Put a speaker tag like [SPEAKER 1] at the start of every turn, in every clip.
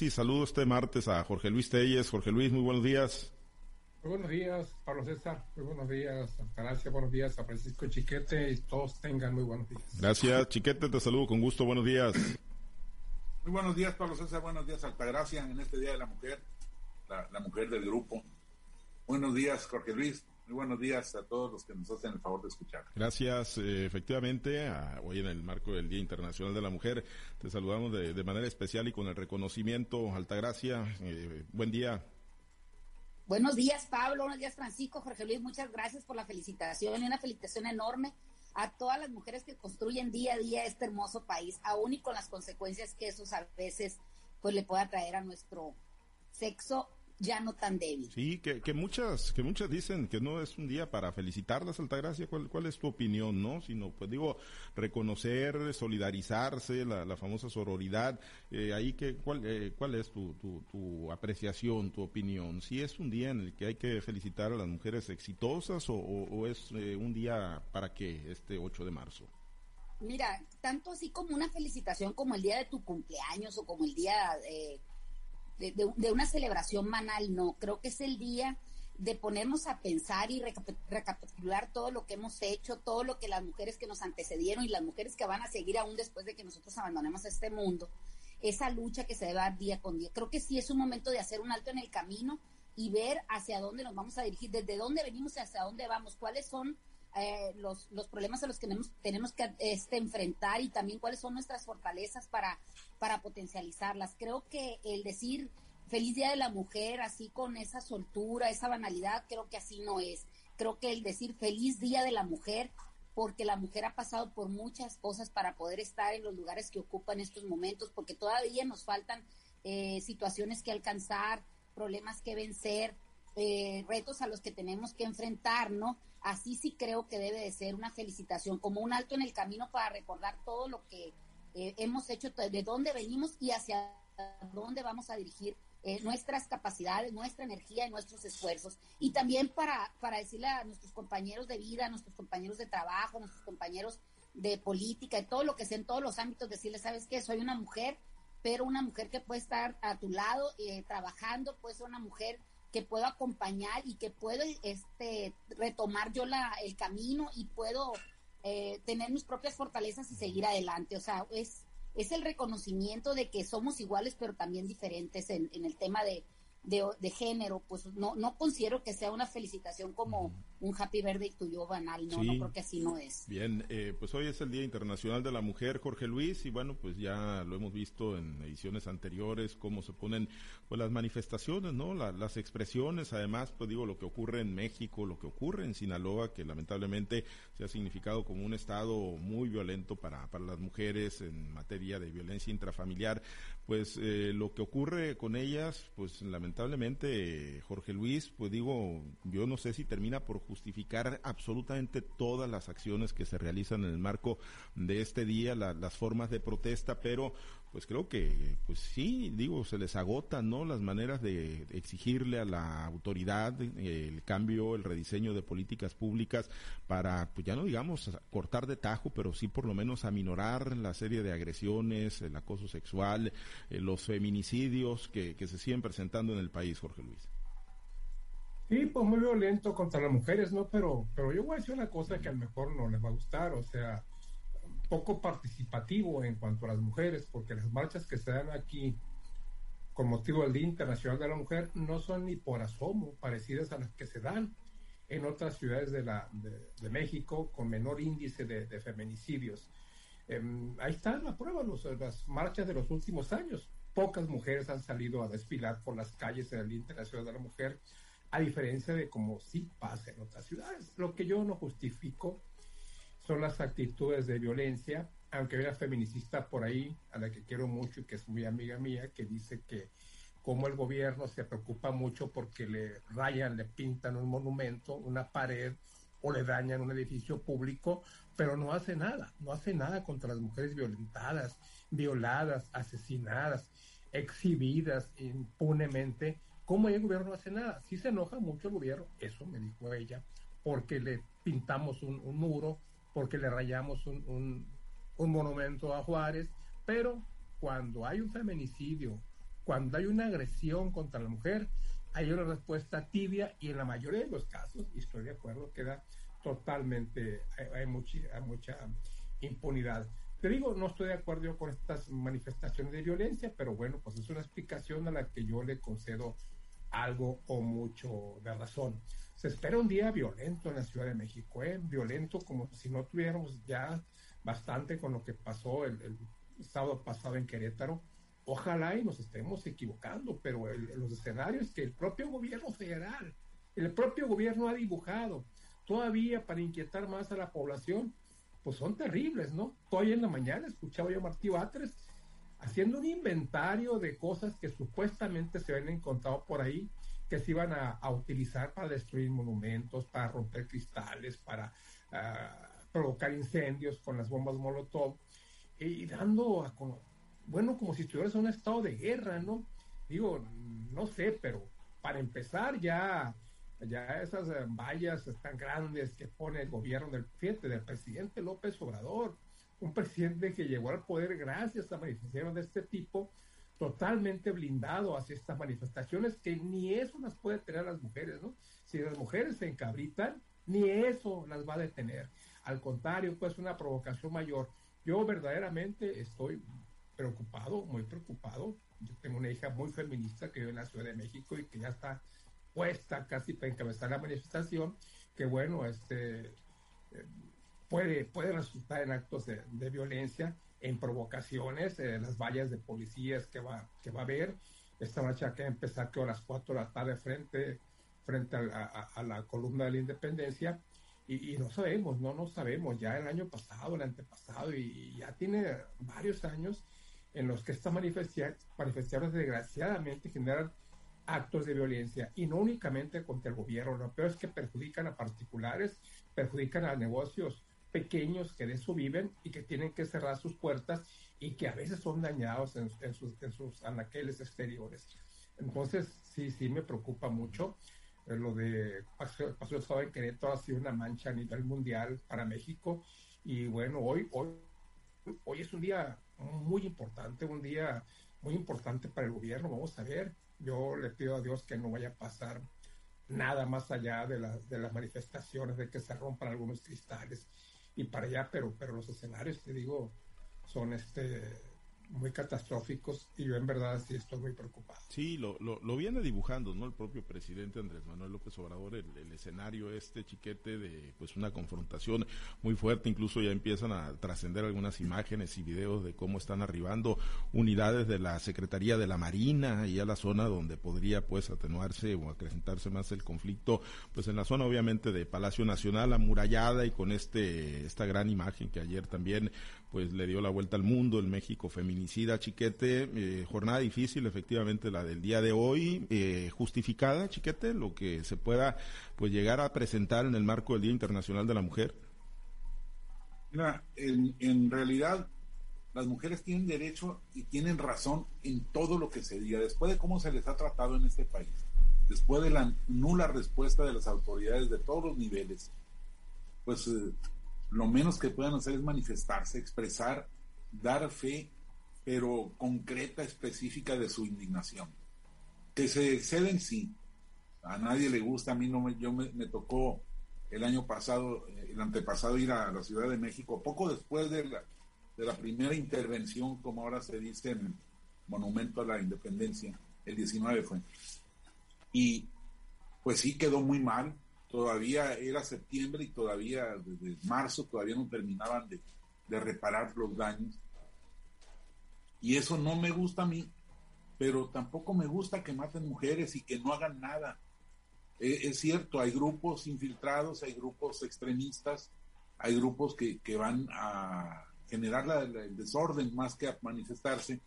[SPEAKER 1] análisis. Saludo este martes a Jorge Luis Telles. Jorge Luis, muy buenos días.
[SPEAKER 2] Muy buenos días, Pablo César. Muy buenos días, Altagracia. Buenos días a Francisco Chiquete y todos tengan muy buenos días.
[SPEAKER 1] Gracias, Chiquete. Te saludo con gusto. Buenos días.
[SPEAKER 3] Muy buenos días, Pablo César. Buenos días, Altagracia, en este Día de la Mujer, la, la mujer del grupo. Buenos días, Jorge Luis. Muy buenos días a todos los que nos hacen el favor de escuchar.
[SPEAKER 1] Gracias, eh, efectivamente, hoy en el marco del Día Internacional de la Mujer, te saludamos de, manera especial y con el reconocimiento, Altagracia. Eh, buen día.
[SPEAKER 4] Buenos días, Pablo. Buenos días, Francisco. Jorge Luis, muchas gracias por la felicitación y una felicitación enorme a todas las mujeres que construyen día a día este hermoso país, aún y con las consecuencias que eso a veces pues le pueda traer a nuestro sexo ya no tan débil.
[SPEAKER 1] Sí, que, que muchas que muchas dicen que no es un día para felicitarlas, Altagracia. ¿Cuál, cuál es tu opinión, no? Sino, pues digo, reconocer, solidarizarse, la, la famosa sororidad. Eh, ahí que, ¿cuál, eh, ¿Cuál es tu, tu, tu, apreciación, tu opinión? ¿Si es un día en el que hay que felicitar a las mujeres exitosas o, o, es eh, un día para qué, este 8 de marzo?
[SPEAKER 4] Mira, tanto así como una felicitación como el día de tu cumpleaños o como el día... Eh, de, una celebración banal, no. Creo que es el día de ponernos a pensar y recapitular todo lo que hemos hecho, todo lo que las mujeres que nos antecedieron y las mujeres que van a seguir aún después de que nosotros abandonemos este mundo, esa lucha que se debe dar día con día. Creo que sí es un momento de hacer un alto en el camino y ver hacia dónde nos vamos a dirigir, desde dónde venimos y hacia dónde vamos, cuáles son eh, los, los problemas a los que tenemos, tenemos que este, enfrentar y también cuáles son nuestras fortalezas para, para potencializarlas. Creo que el decir feliz día de la mujer, así con esa soltura, esa banalidad, creo que así no es. Creo que el decir feliz día de la mujer, porque la mujer ha pasado por muchas cosas para poder estar en los lugares que ocupa en estos momentos, porque todavía nos faltan eh, situaciones que alcanzar, problemas que vencer, eh, retos a los que tenemos que enfrentar, ¿no? Así sí creo que debe de ser una felicitación, como un alto en el camino para recordar todo lo que eh, hemos hecho, de dónde venimos y hacia dónde vamos a dirigir eh, nuestras capacidades, nuestra energía y nuestros esfuerzos. Y también para, para decirle a nuestros compañeros de vida, a nuestros compañeros de trabajo, a nuestros compañeros de política, y todo lo que sea en todos los ámbitos, decirles, ¿sabes qué? Soy una mujer, pero una mujer que puede estar a tu lado trabajando, puede ser una mujer que puedo acompañar y que puedo este, retomar yo la, el camino y puedo eh, tener mis propias fortalezas y seguir adelante. O sea, es, es el reconocimiento de que somos iguales pero también diferentes en, en el tema de, de, género, pues no, no considero que sea una felicitación como un happy birthday tuyo banal, no, no creo que así no es.
[SPEAKER 1] Bien, eh, pues hoy es el Día Internacional de la Mujer, Jorge Luis, y bueno, pues ya lo hemos visto en ediciones anteriores, cómo se ponen pues las manifestaciones, ¿no? las expresiones, además, pues digo, lo que ocurre en México, lo que ocurre en Sinaloa, que lamentablemente se ha significado como un estado muy violento para, para las mujeres en materia de violencia intrafamiliar, pues eh, lo que ocurre con ellas, pues lamentablemente lamentablemente, Jorge Luis, pues digo, yo no sé si termina por justificar absolutamente todas las acciones que se realizan en el marco de este día, las formas de protesta, pero pues creo que, pues sí, digo, se les agotan, ¿no? Las maneras de exigirle a la autoridad el cambio, el rediseño de políticas públicas para, pues ya no digamos cortar de tajo, pero sí por lo menos aminorar la serie de agresiones, el acoso sexual, eh, los feminicidios que, que se siguen presentando en el país, Jorge Luis.
[SPEAKER 2] Sí, pues muy violento contra las mujeres, ¿no? Pero, pero yo voy a decir una cosa que a lo mejor no les va a gustar, o sea, poco participativo en cuanto a las mujeres, porque las marchas que se dan aquí con motivo del Día Internacional de la Mujer no son ni por asomo parecidas a las que se dan en otras ciudades de, la, de, México con menor índice de, feminicidios. Em, ahí está la prueba, los, las marchas de los últimos años. Pocas mujeres han salido a desfilar por las calles del Día Internacional de la Mujer, a diferencia de como sí pasa en otras ciudades. Lo que yo no justifico son las actitudes de violencia, aunque haya feminicista por ahí, a la que quiero mucho y que es muy amiga mía, que dice que como el gobierno se preocupa mucho porque le rayan, le pintan un monumento, una pared o le dañan un edificio público, pero no hace nada, no hace nada contra las mujeres violentadas, violadas, asesinadas, exhibidas impunemente. ¿Cómo el gobierno no hace nada? Si se enoja mucho el gobierno, eso me dijo ella, porque le pintamos un, un muro porque le rayamos un, monumento a Juárez, pero cuando hay un feminicidio cuando hay una agresión contra la mujer, hay una respuesta tibia y en la mayoría de los casos, y estoy de acuerdo, queda totalmente, hay, mucha, hay mucha impunidad. Te digo, no estoy de acuerdo con estas manifestaciones de violencia, pero bueno, pues es una explicación a la que yo le concedo algo o mucho de razón. Se espera un día violento en la Ciudad de México, ¿eh? violento como si no tuviéramos ya bastante con lo que pasó el, el sábado pasado en Querétaro. Ojalá y nos estemos equivocando, pero los escenarios que el propio gobierno federal, el propio gobierno ha dibujado, todavía para inquietar más a la población, pues son terribles, ¿no? Hoy en la mañana escuchaba yo a Martí Batres haciendo un inventario de cosas que supuestamente se habían encontrado por ahí, que se iban a, utilizar para destruir monumentos, para romper cristales, para ah, provocar incendios con las bombas Molotov, y dando a, bueno, como si estuvieras en un estado de guerra, ¿no? Digo, no sé, pero para empezar ya ya esas eh, vallas tan grandes que pone el gobierno del, del presidente López Obrador, un presidente que llegó al poder gracias a manifestaciones de este tipo, totalmente blindado hacia estas manifestaciones que ni eso las puede tener las mujeres, ¿no? Si las mujeres se encabritan, ni eso las va a detener. Al contrario, pues una provocación mayor. Yo verdaderamente estoy preocupado, muy preocupado. Yo tengo una hija muy feminista que vive en la Ciudad de México y que ya está puesta casi para encabezar la manifestación, que bueno, este eh, puede, puede resultar en actos de, violencia, en provocaciones, eh, las vallas de policías que va, que va a haber. Esta marcha que va a empezar que a las 4 de la tarde frente, frente a, la columna de la independencia. Y, no sabemos, no, no sabemos, ya el año pasado, el antepasado, y, ya tiene varios años en los que estas manifestaciones desgraciadamente generan actos de violencia y no únicamente contra el gobierno, lo peor es que perjudican a particulares, perjudican a negocios pequeños que de eso viven y que tienen que cerrar sus puertas y que a veces son dañados en, sus, en sus anaqueles exteriores. Entonces, sí, sí me preocupa mucho. Eh, lo de Paseo, Paseo del Estado de Querétaro ha sido una mancha a nivel mundial para México y bueno, hoy, hoy, hoy es un día muy importante, un día muy importante para el gobierno. Vamos a ver yo le pido a Dios que no vaya a pasar nada más allá de, de las manifestaciones, de que se rompan algunos cristales y para allá, pero, pero los escenarios, te digo, son este muy catastróficos y yo en verdad sí estoy muy preocupado.
[SPEAKER 1] Sí, lo, lo, viene dibujando, ¿no? El propio presidente Andrés Manuel López Obrador, el, escenario este chiquete de pues una confrontación muy fuerte, incluso ya empiezan a trascender algunas imágenes y videos de cómo están arribando unidades de la Secretaría de la Marina y a la zona donde podría pues atenuarse o acrecentarse más el conflicto, pues en la zona obviamente de Palacio Nacional amurallada y con este esta gran imagen que ayer también pues le dio la vuelta al mundo, el México feminicida, Chiquete, eh, jornada difícil efectivamente la del día de hoy, eh, justificada, Chiquete, lo que se pueda pues llegar a presentar en el marco del Día Internacional de la Mujer.
[SPEAKER 3] Mira, en, en realidad las mujeres tienen derecho y tienen razón en todo lo que se diga, después de cómo se les ha tratado en este país, después de la nula respuesta de las autoridades de todos los niveles, pues eh, lo menos que puedan hacer es manifestarse, expresar, dar fe, pero concreta, específica de su indignación. Que se exceden, sí. A nadie le gusta, a mí no me, yo me, tocó el año pasado, el antepasado ir a la Ciudad de México, poco después de la, de la primera intervención, como ahora se dice en Monumento a la Independencia, el 19 fue. Y pues sí quedó muy mal, todavía era septiembre y todavía desde marzo todavía no terminaban de, reparar los daños. Y eso no me gusta a mí, pero tampoco me gusta que maten mujeres y que no hagan nada. E, es cierto, hay grupos infiltrados, hay grupos extremistas, hay grupos que, van a generar el desorden más que a manifestarse,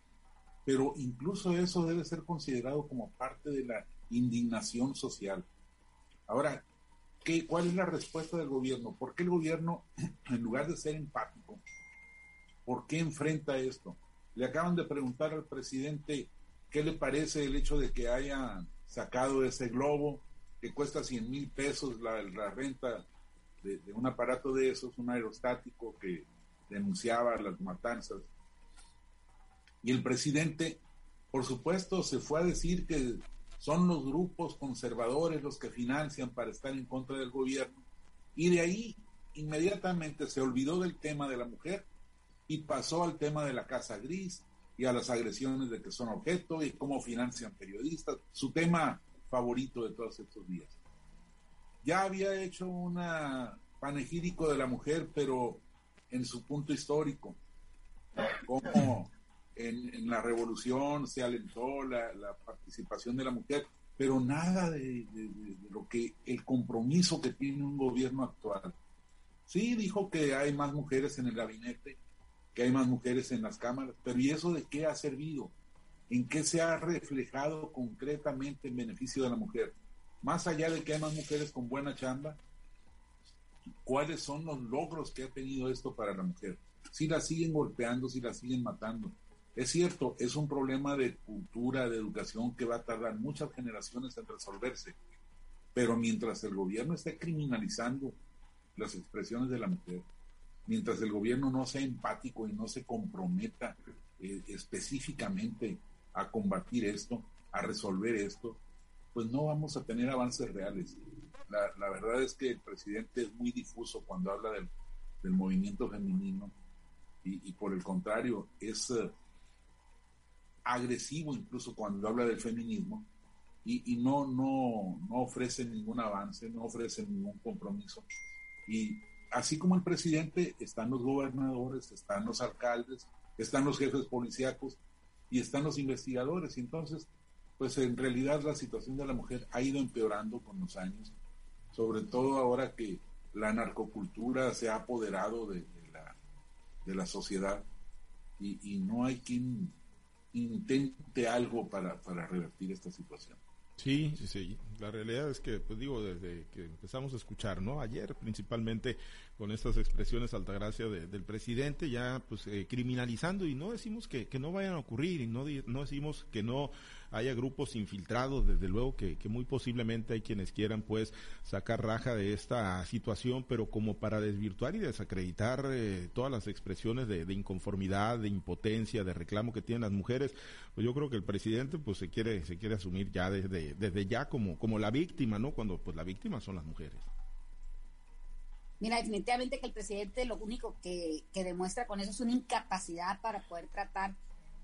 [SPEAKER 3] pero incluso eso debe ser considerado como parte de la indignación social. Ahora, ¿Cuál es la respuesta del gobierno? ¿Por qué el gobierno, en lugar de ser empático, por qué enfrenta esto? Le acaban de preguntar al presidente qué le parece el hecho de que hayan sacado ese globo que cuesta 100 mil pesos la, renta de, un aparato de esos, un aerostático que denunciaba las matanzas. Y el presidente por supuesto, se fue a decir que son los grupos conservadores los que financian para estar en contra del gobierno. Y de ahí inmediatamente se olvidó del tema de la mujer y pasó al tema de la casa gris y a las agresiones de que son objeto y cómo financian periodistas, su tema favorito de todos estos días. Ya había hecho un panegírico de la mujer, pero en su punto histórico, en, la revolución se alentó la, participación de la mujer, pero nada de, lo que el compromiso que tiene un gobierno actual. Sí, dijo que hay más mujeres en el gabinete, que hay más mujeres en las cámaras, pero ¿y eso de qué ha servido? ¿En qué se ha reflejado concretamente en beneficio de la mujer? Más allá de que hay más mujeres con buena chamba, ¿cuáles son los logros que ha tenido esto para la mujer? Si la siguen golpeando, si la siguen matando, es cierto, es un problema de cultura, de educación que va a tardar muchas generaciones en resolverse, pero mientras el gobierno esté criminalizando las expresiones de la mujer, mientras el gobierno no sea empático y no se comprometa eh, específicamente a combatir esto, a resolver esto, pues no vamos a tener avances reales. La, verdad es que el presidente es muy difuso cuando habla del, movimiento femenino y, por el contrario es... Eh, agresivo incluso cuando habla del feminismo y, no, no, no ofrece ningún avance, no ofrece ningún compromiso. Y así como el presidente, están los gobernadores, están los alcaldes, están los jefes policíacos y están los investigadores. Y entonces, pues en realidad la situación de la mujer ha ido empeorando con los años, sobre todo ahora que la narcocultura se ha apoderado de, la, de la sociedad y, y no hay quien intente algo para, para revertir esta situación.
[SPEAKER 1] Sí, sí, sí. La realidad es que, pues digo, desde que empezamos a escuchar, ¿no? Ayer, principalmente con estas expresiones altagracia de, del presidente, ya pues eh, criminalizando y no decimos que, que, no vayan a ocurrir y no, no decimos que no haya grupos infiltrados, desde luego que, muy posiblemente hay quienes quieran pues sacar raja de esta situación, pero como para desvirtuar y desacreditar eh, todas las expresiones de, inconformidad, de impotencia, de reclamo que tienen las mujeres, pues yo creo que el presidente pues se quiere, se quiere asumir ya desde, desde ya como, como la víctima, ¿no? Cuando pues la víctima son las mujeres.
[SPEAKER 4] Mira, definitivamente que el presidente lo único que, que demuestra con eso es una incapacidad para poder tratar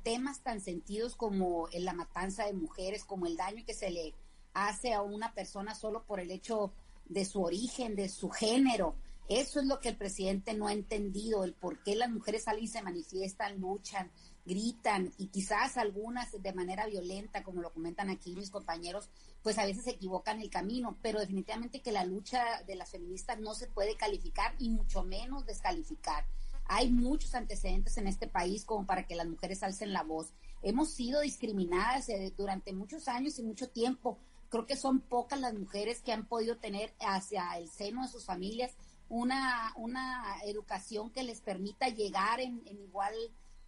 [SPEAKER 4] temas tan sentidos como la matanza de mujeres, como el daño que se le hace a una persona solo por el hecho de su origen, de su género. Eso es lo que el presidente no ha entendido, el por qué las mujeres salen y se manifiestan, luchan, gritan y quizás algunas de manera violenta, como lo comentan aquí mis compañeros, pues a veces se equivocan el camino, pero definitivamente que la lucha de las feministas no se puede calificar y mucho menos descalificar. Hay muchos antecedentes en este país como para que las mujeres alcen la voz. Hemos sido discriminadas eh, durante muchos años y mucho tiempo. Creo que son pocas las mujeres que han podido tener hacia el seno de sus familias una, una educación que les permita llegar en, igual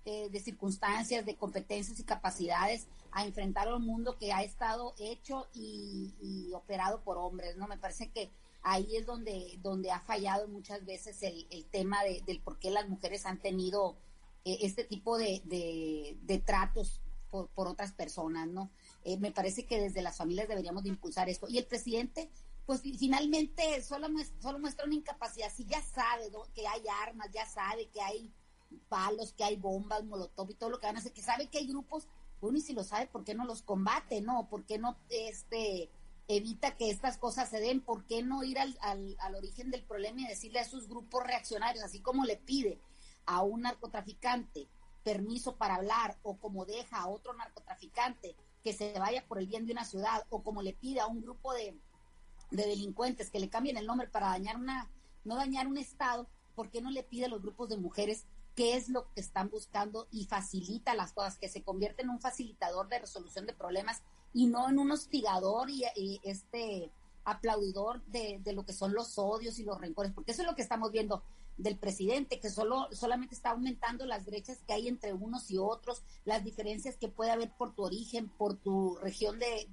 [SPEAKER 4] eh, de circunstancias, de competencias y capacidades a enfrentar un mundo que ha estado hecho y, y, operado por hombres, ¿no? Me parece que ahí es donde, donde ha fallado muchas veces el, el tema de, del por qué las mujeres han tenido eh, este tipo de, de, tratos por, por, otras personas, ¿no? Eh, me parece que desde las familias deberíamos de impulsar esto. Y el presidente, pues finalmente solo muestra, solo muestra una incapacidad, si ya sabe que hay armas, ya sabe que hay palos, que hay bombas, molotov y todo lo que van a hacer, que sabe que hay grupos, bueno, y si lo sabe, ¿por qué no los combate, no? ¿Por qué no, este, evita que estas cosas se den, ¿por qué no ir al, al, origen del problema y decirle a esos grupos reaccionarios, así como le pide a un narcotraficante permiso para hablar o como deja a otro narcotraficante que se vaya por el bien de una ciudad o como le pide a un grupo de, de delincuentes que le cambien el nombre para dañar una, no dañar un estado, ¿por qué no le pide a los grupos de mujeres qué es lo que están buscando y facilita las cosas, que se convierte en un facilitador de resolución de problemas y no en un hostigador y, este aplaudidor de, de, lo que son los odios y los rencores, porque eso es lo que estamos viendo del presidente, que solo solamente está aumentando las brechas que hay entre unos y otros, las diferencias que puede haber por tu origen, por tu región de,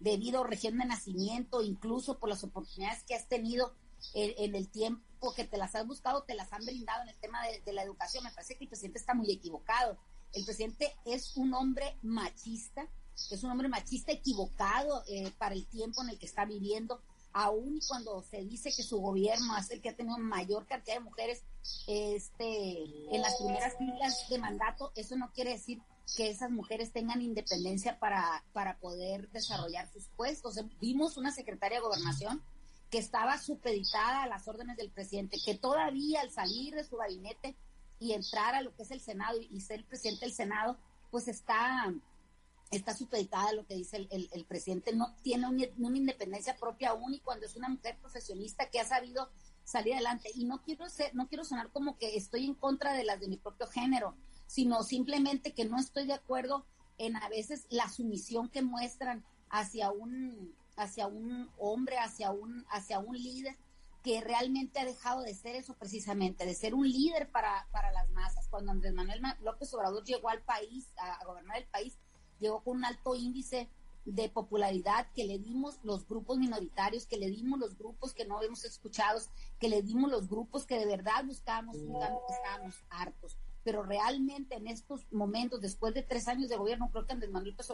[SPEAKER 4] de, vida o región de nacimiento, incluso por las oportunidades que has tenido en, el tiempo que te las has buscado, te las han brindado en el tema de, de la educación. Me parece que el presidente está muy equivocado El presidente es un hombre machista, es un hombre machista equivocado eh, para el tiempo en el que está viviendo, aún cuando se dice que su gobierno es el que ha tenido mayor cantidad de mujeres este, en las primeras filas de mandato, eso no quiere decir que esas mujeres tengan independencia para, para poder desarrollar sus puestos. Vimos una secretaria de gobernación que estaba supeditada a las órdenes del presidente, que todavía al salir de su gabinete y entrar a lo que es el Senado y, ser presidente del Senado, pues está, está supeditada a lo que dice el, el, presidente, no tiene una independencia propia aún y cuando es una mujer profesionista que ha sabido salir adelante. Y no quiero ser, no quiero sonar como que estoy en contra de las de mi propio género, sino simplemente que no estoy de acuerdo en a veces la sumisión que muestran hacia un hacia un hombre, hacia un, hacia un líder que realmente ha dejado de ser eso precisamente, de ser un líder para, para las masas. Cuando Andrés Manuel López Obrador llegó al país, a, gobernar el país, llegó con un alto índice de popularidad que le dimos los grupos minoritarios, que le dimos los grupos que no habíamos escuchado, que le dimos los grupos que de verdad buscábamos un cambio estábamos hartos. Pero realmente en estos momentos, después de tres años de gobierno, creo que Andrés Manuel López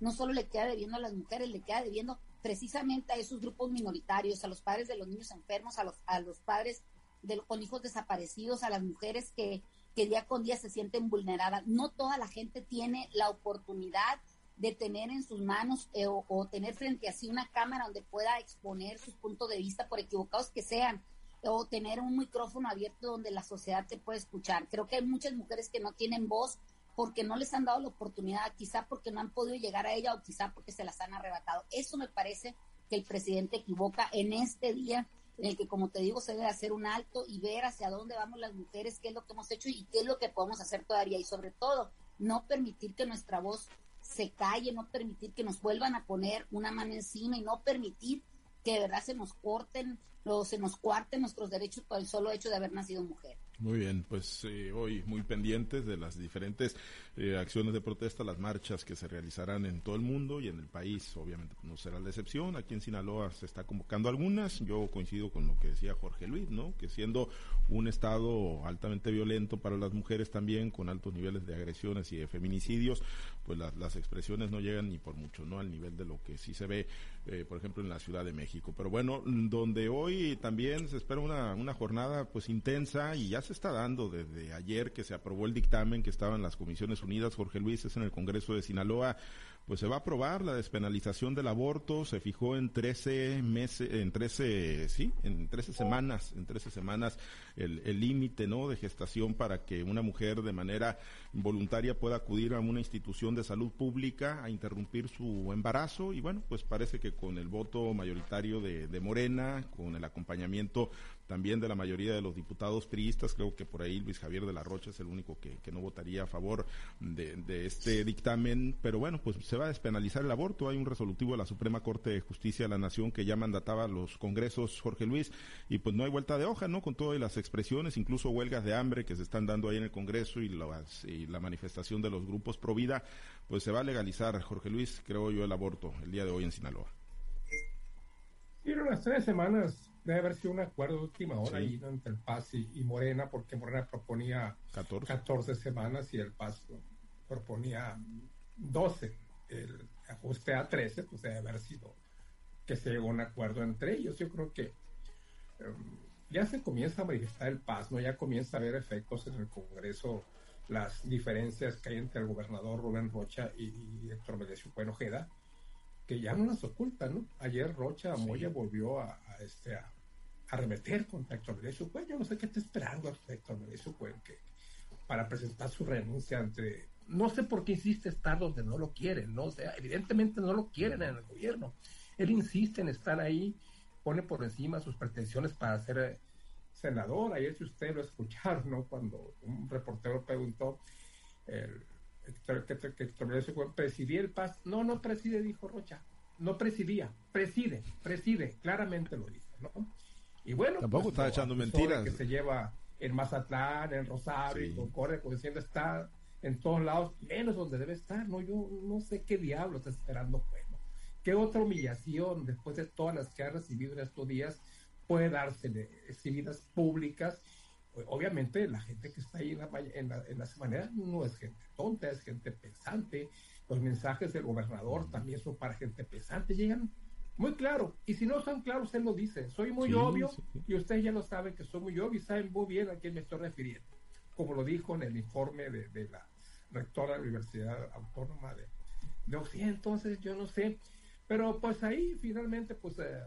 [SPEAKER 4] no solo le queda debiendo a las mujeres, le queda debiendo precisamente a esos grupos minoritarios, a los padres de los niños enfermos, a los, a los padres de, con hijos desaparecidos, a las mujeres que, que día con día se sienten vulneradas. No toda la gente tiene la oportunidad de tener en sus manos eh, o, o, tener frente a sí una cámara donde pueda exponer sus puntos de vista, por equivocados que sean o tener un micrófono abierto donde la sociedad te puede escuchar. Creo que hay muchas mujeres que no tienen voz porque no les han dado la oportunidad, quizá porque no han podido llegar a ella o quizá porque se las han arrebatado. Eso me parece que el presidente equivoca en este día en el que, como te digo, se debe hacer un alto y ver hacia dónde vamos las mujeres, qué es lo que hemos hecho y qué es lo que podemos hacer todavía. Y sobre todo, no permitir que nuestra voz se calle, no permitir que nos vuelvan a poner una mano encima y no permitir que de verdad se nos corten o se nos cuarten nuestros derechos por el solo hecho de haber nacido mujer.
[SPEAKER 1] Muy bien, pues eh, hoy muy pendientes de las diferentes eh, acciones de protesta, las marchas que se realizarán en todo el mundo y en el país, obviamente no será la excepción. Aquí en Sinaloa se está convocando algunas. Yo coincido con lo que decía Jorge Luis, ¿no? Que siendo un estado altamente violento para las mujeres también, con altos niveles de agresiones y de feminicidios, pues las expresiones no llegan ni por mucho, ¿no? Al nivel de lo que sí se ve, eh, por ejemplo, en la Ciudad de México. Pero bueno, donde hoy también se espera una, una jornada pues intensa y ya se está dando desde ayer que se aprobó el dictamen que estaba en las Comisiones Jorge Luis, es en el Congreso de Sinaloa, pues se va a aprobar la despenalización del aborto, se fijó en 13 meses, en 13, sí, en 13 semanas, en 13 semanas el límite, ¿no?, de gestación para que una mujer de manera voluntaria pueda acudir a una institución de salud pública a interrumpir su embarazo y bueno, pues parece que con el voto mayoritario de, de Morena, con el acompañamiento también de la mayoría de los diputados priistas, creo que por ahí Luis Javier de la Rocha es el único que, que no votaría a favor de, de, este dictamen, pero bueno, pues se va a despenalizar el aborto, hay un resolutivo de la Suprema Corte de Justicia de la Nación que ya mandataba a los congresos Jorge Luis y pues no hay vuelta de hoja, ¿no? Con todas las expresiones, incluso huelgas de hambre que se están dando ahí en el Congreso y, las, y la manifestación de los grupos pro vida, pues se va a legalizar, Jorge Luis, creo yo, el aborto el día de hoy en Sinaloa.
[SPEAKER 2] En las tres semanas debe haber sido un acuerdo de última hora ahí entre el Paz y, Morena, porque Morena proponía 14. 14 semanas y el Paz proponía 12. El ajuste a 13, pues debe haber sido que se llegó a un acuerdo entre ellos. Yo creo que um, ya se comienza a manifestar el Paz, ¿no? Ya comienza a haber efectos en el Congreso, las diferencias que hay entre el gobernador Rubén Rocha y, Héctor Melesio Ojeda, que ya no las ocultan, ¿no? Ayer Rocha Moya volvió a, este, a, arremeter contra Héctor Melesio Yo no sé qué está esperando Héctor Melesio que, para presentar su renuncia ante... No sé por qué insiste estar donde no lo quieren, ¿no? O sea, evidentemente no lo quieren en el gobierno. Él insiste en estar ahí pone por encima sus pretensiones para ser eh, senador. Ayer si usted lo escucharon, ¿no? Cuando un reportero preguntó el, que, que, presidir el PAS. No, no preside, dijo Rocha. No presidía, preside, preside, claramente lo dijo, ¿no? Y bueno,
[SPEAKER 1] tampoco pues, está echando mentiras.
[SPEAKER 2] Que se lleva en Mazatlán, en Rosario, sí. corre, pues está en todos lados, menos donde debe estar, ¿no? Yo no sé qué diablo está esperando, pues. ¿Qué otra humillación después de todas las que ha recibido en estos días puede darse exhibidas públicas obviamente la gente que está ahí en, la, en, la, en las maneras no es gente tonta, es gente pensante. Los mensajes del gobernador también son para gente pensante, llegan muy claro. Y si no son claros, él lo dice. Soy muy obvio y ustedes ya lo saben que soy muy obvio y saben muy bien a quién me estoy refiriendo. Como lo dijo en el informe de, de la rectora de la Universidad Autónoma de, de Occidente. Entonces, yo no sé. Pero pues ahí finalmente, pues eh,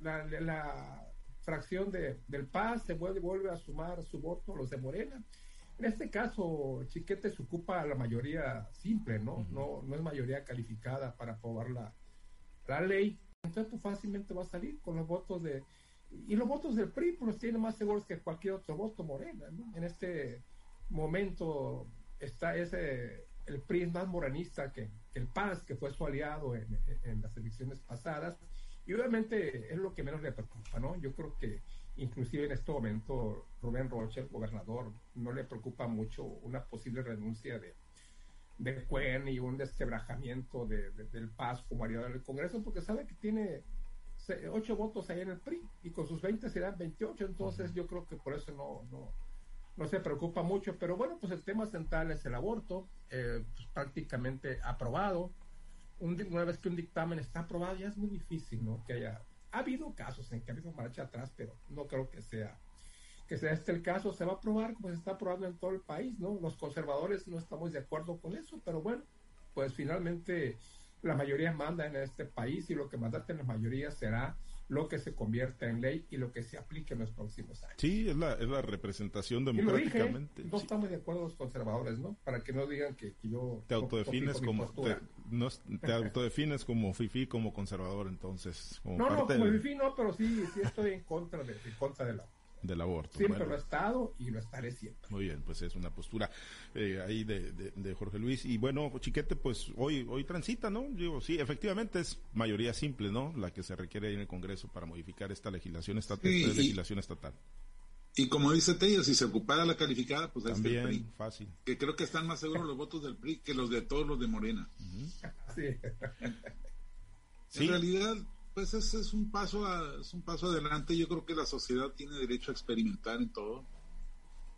[SPEAKER 2] la, la, fracción de, del Paz se vuelve, vuelve a sumar su voto los de Morena. En este caso, Chiquete se ocupa la mayoría simple, ¿no? no, no es mayoría calificada para aprobar la, la ley. Entonces, pues fácilmente va a salir con los votos de. Y los votos del PRI, pues los tiene más seguros que cualquier otro voto Morena, ¿no? En este momento está ese. El PRI es más morenista que, el PAS, que fue su aliado en, en las elecciones pasadas. Y obviamente es lo que menos le preocupa, ¿no? Yo creo que inclusive en este momento Rubén Rocha, el gobernador, no le preocupa mucho una posible renuncia de, de Cuen y un desquebrajamiento de, del Paz como aliado del Congreso, porque sabe que tiene ocho votos ahí en el PRI y con sus 20 serán 28, entonces yo creo que por eso no, no, no, se preocupa mucho, pero bueno, pues el tema central es el aborto, eh, pues prácticamente aprobado. una vez que un dictamen está aprobado ya es muy difícil, ¿no? Que haya ha habido casos en que ha habido marcha atrás, pero no creo que sea que sea este el caso. Se va a aprobar como se está aprobando en todo el país, ¿no? Los conservadores no estamos de acuerdo con eso, pero bueno, pues finalmente la mayoría manda en este país y lo que manda en la mayoría será lo que se convierta en ley y lo que se aplique en los próximos años.
[SPEAKER 1] Sí, es la, es la representación democráticamente.
[SPEAKER 2] no estamos de acuerdo los conservadores, ¿no? Para que no digan que, yo...
[SPEAKER 1] Te autodefines como... Te, no, te autodefines como FIFI, como conservador, entonces.
[SPEAKER 2] Como no, no, como FIFI no, pero sí, sí estoy en contra de, en contra de la
[SPEAKER 1] del aborto.
[SPEAKER 2] Siempre lo he estado y lo estaré siempre.
[SPEAKER 1] Muy bien, pues es una postura eh, ahí de, de, Jorge Luis. Y bueno, Chiquete, pues hoy hoy transita, ¿no? Digo, sí, efectivamente es mayoría simple, ¿no? La que se requiere ahí en el Congreso para modificar esta legislación, esta, legislación estatal.
[SPEAKER 3] Y como dice Tello, si se ocupara la calificada, pues
[SPEAKER 1] También, PRI, fácil.
[SPEAKER 3] Que creo que están más seguros los votos del PRI que los de todos los de Morena. sí. En realidad, pues es, es un paso es un paso adelante. Yo creo que la sociedad tiene derecho a experimentar en todo.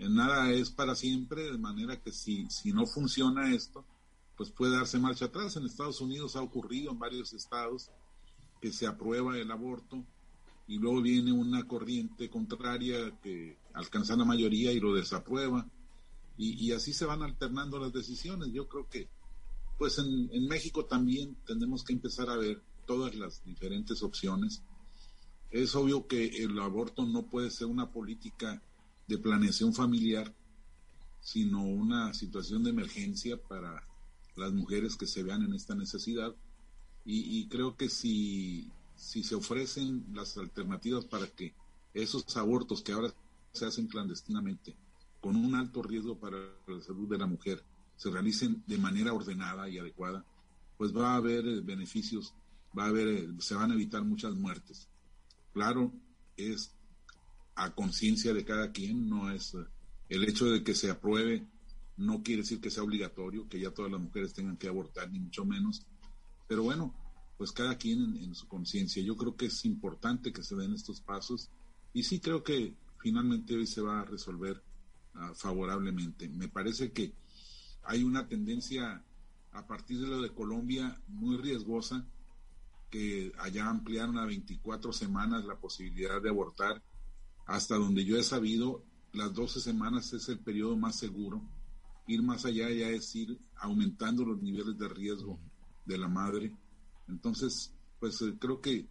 [SPEAKER 3] En nada es para siempre, de manera que si, si no funciona esto, pues puede darse marcha atrás. En Estados Unidos ha ocurrido en varios estados que se aprueba el aborto y luego viene una corriente contraria que alcanza la mayoría y lo desaprueba. Y, y así se van alternando las decisiones. Yo creo que, pues en, en México también tenemos que empezar a ver todas las diferentes opciones. Es obvio que el aborto no puede ser una política de planeación familiar, sino una situación de emergencia para las mujeres que se vean en esta necesidad. Y, creo que si, si se ofrecen las alternativas para que esos abortos que ahora se hacen clandestinamente, con un alto riesgo para la salud de la mujer, se realicen de manera ordenada y adecuada, pues va a haber eh, beneficios va a haber, eh, se van a evitar muchas muertes. Claro, es a conciencia de cada quien, no es eh, el hecho de que se apruebe no quiere decir que sea obligatorio, que ya todas las mujeres tengan que abortar, ni mucho menos. Pero bueno, pues cada quien en, su conciencia. Yo creo que es importante que se den estos pasos y sí creo que finalmente hoy se va a resolver ah, favorablemente. Me parece que hay una tendencia a partir de lo de Colombia muy riesgosa que allá ampliaron a 24 semanas la posibilidad de abortar. Hasta donde yo he sabido, las 12 semanas es el periodo más seguro. Ir más allá ya es ir aumentando los niveles de riesgo de la madre. Entonces, pues eh, creo que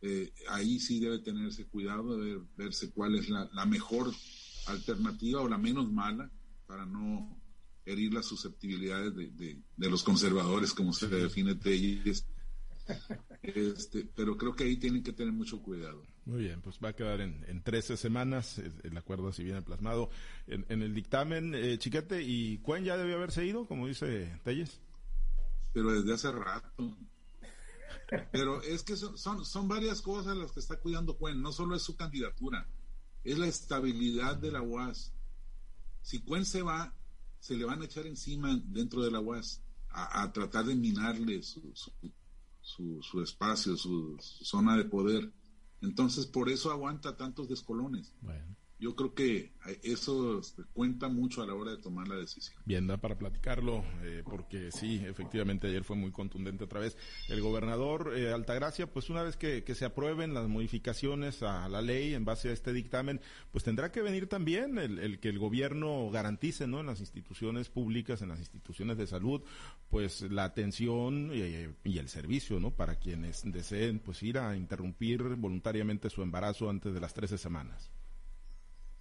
[SPEAKER 3] eh, ahí sí debe tenerse cuidado, de verse cuál es la, mejor alternativa o la menos mala para no herir las susceptibilidades de, los conservadores, como se define Telles, este, pero creo que ahí tienen que tener mucho cuidado.
[SPEAKER 1] Muy bien, pues va a quedar en, en 13 semanas, el acuerdo así viene plasmado en, el dictamen. Eh, Chiquete, ¿y Cuen ya debió haberse ido, como dice Telles?
[SPEAKER 3] Pero desde hace rato. Pero es que son, son, varias cosas las que está cuidando Cuen, no solo es su candidatura, es la estabilidad de la UAS. Si Cuen se va, se le van a echar encima dentro de la UAS a, tratar de minarle su su, espacio, su, zona de poder. Entonces, por eso aguanta tantos descolones. Yo creo que eso cuenta mucho a la hora de tomar la decisión.
[SPEAKER 1] Bien, da para platicarlo, eh, porque sí, efectivamente ayer fue muy contundente otra vez. El gobernador eh, Altagracia, pues una vez que, se aprueben las modificaciones a la ley en base a este dictamen, pues tendrá que venir también el, que el gobierno garantice, ¿no? En las instituciones públicas, en las instituciones de salud, pues la atención y, y el servicio, ¿no? Para quienes deseen, pues ir a interrumpir voluntariamente su embarazo antes de las 13 semanas.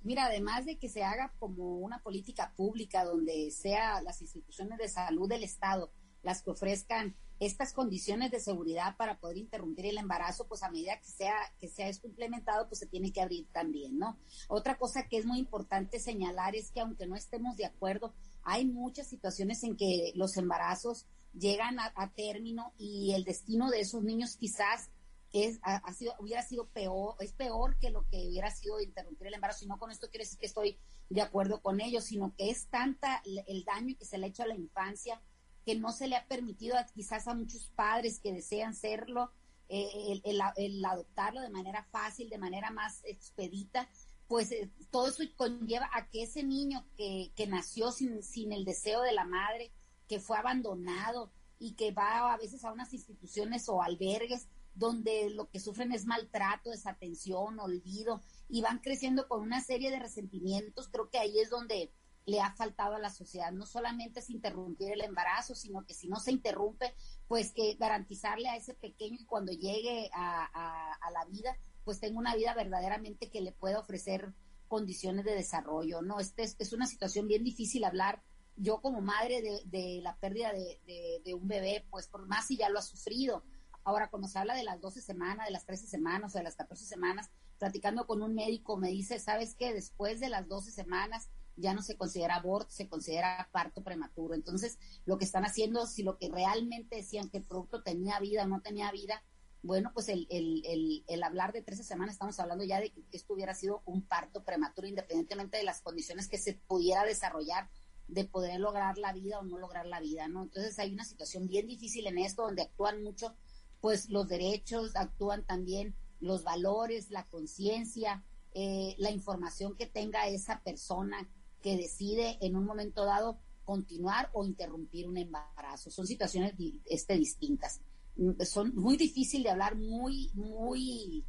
[SPEAKER 4] Mira, además de que se haga como una política pública donde sea las instituciones de salud del Estado las que ofrezcan estas condiciones de seguridad para poder interrumpir el embarazo, pues a medida que sea que sea esto implementado, pues se tiene que abrir también, ¿no? Otra cosa que es muy importante señalar es que aunque no estemos de acuerdo, hay muchas situaciones en que los embarazos llegan a, a término y el destino de esos niños quizás es, ha, sido, hubiera sido peor, es peor que lo que hubiera sido interrumpir el embarazo. Y no con esto quiere decir que estoy de acuerdo con ellos, sino que es tanta el daño que se le ha hecho a la infancia que no se le ha permitido quizás a muchos padres que desean serlo, eh, el, adoptarlo de manera fácil, de manera más expedita, pues eh, todo eso conlleva a que ese niño que, que nació sin, sin el deseo de la madre, que fue abandonado y que va a veces a unas instituciones o albergues, donde lo que sufren es maltrato, desatención, olvido, y van creciendo con una serie de resentimientos. Creo que ahí es donde le ha faltado a la sociedad. No solamente es interrumpir el embarazo, sino que si no se interrumpe, pues que garantizarle a ese pequeño que cuando llegue a, la vida, pues tenga una vida verdaderamente que le pueda ofrecer condiciones de desarrollo, ¿no? Este es, una situación bien difícil hablar. Yo como madre de, la pérdida de, de, un bebé, pues por más si ya lo ha sufrido, Ahora, cuando se habla de las 12 semanas, de las 13 semanas o de las 14 semanas, platicando con un médico me dice, ¿sabes qué? Después de las 12 semanas ya no se considera aborto, se considera parto prematuro. Entonces, lo que están haciendo, si lo que realmente decían que el producto tenía vida o no tenía vida, bueno, pues el, el, el, hablar de 13 semanas, estamos hablando ya de que esto hubiera sido un parto prematuro, independientemente de las condiciones que se pudiera desarrollar de poder lograr la vida o no lograr la vida, ¿no? Entonces hay una situación bien difícil en esto, donde actúan mucho pues los derechos, actúan también los valores, la conciencia, eh, la información que tenga esa persona que decide en un momento dado continuar o interrumpir un embarazo. Son situaciones este, distintas. Mm, son muy difícil de hablar, muy, muy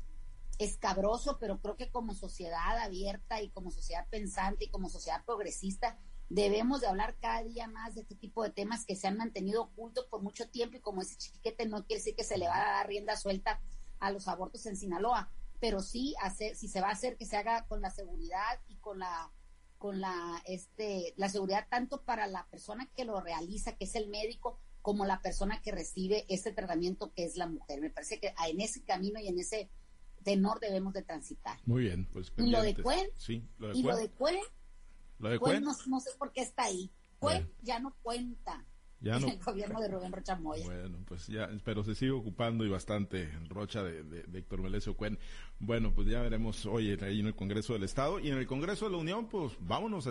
[SPEAKER 4] escabroso, pero creo que como sociedad abierta y como sociedad pensante y como sociedad progresista, debemos de hablar cada día más de este tipo de temas que se han mantenido ocultos por mucho tiempo y como ese chiquete no quiere decir que se le va a dar rienda suelta a los abortos en Sinaloa, pero sí hacer, si se va a hacer que se haga con la seguridad y con la con la este la seguridad tanto para la persona que lo realiza, que es el médico, como la persona que recibe este tratamiento que es la mujer. Me parece que en ese camino y en ese tenor debemos de transitar.
[SPEAKER 1] Muy bien, pues
[SPEAKER 4] y lo de Cuen,
[SPEAKER 1] sí,
[SPEAKER 4] lo de y lo de Cuen pues no, sé por qué está ahí. Cuen ya no cuenta. Ya no, el gobierno de Rubén Rocha Moya.
[SPEAKER 1] Bueno, pues ya, pero se sigue ocupando y bastante Rocha de, de, Héctor Melesio Cuen. Bueno, pues ya veremos hoy ahí en el Congreso del Estado y en el Congreso de la Unión, pues vámonos a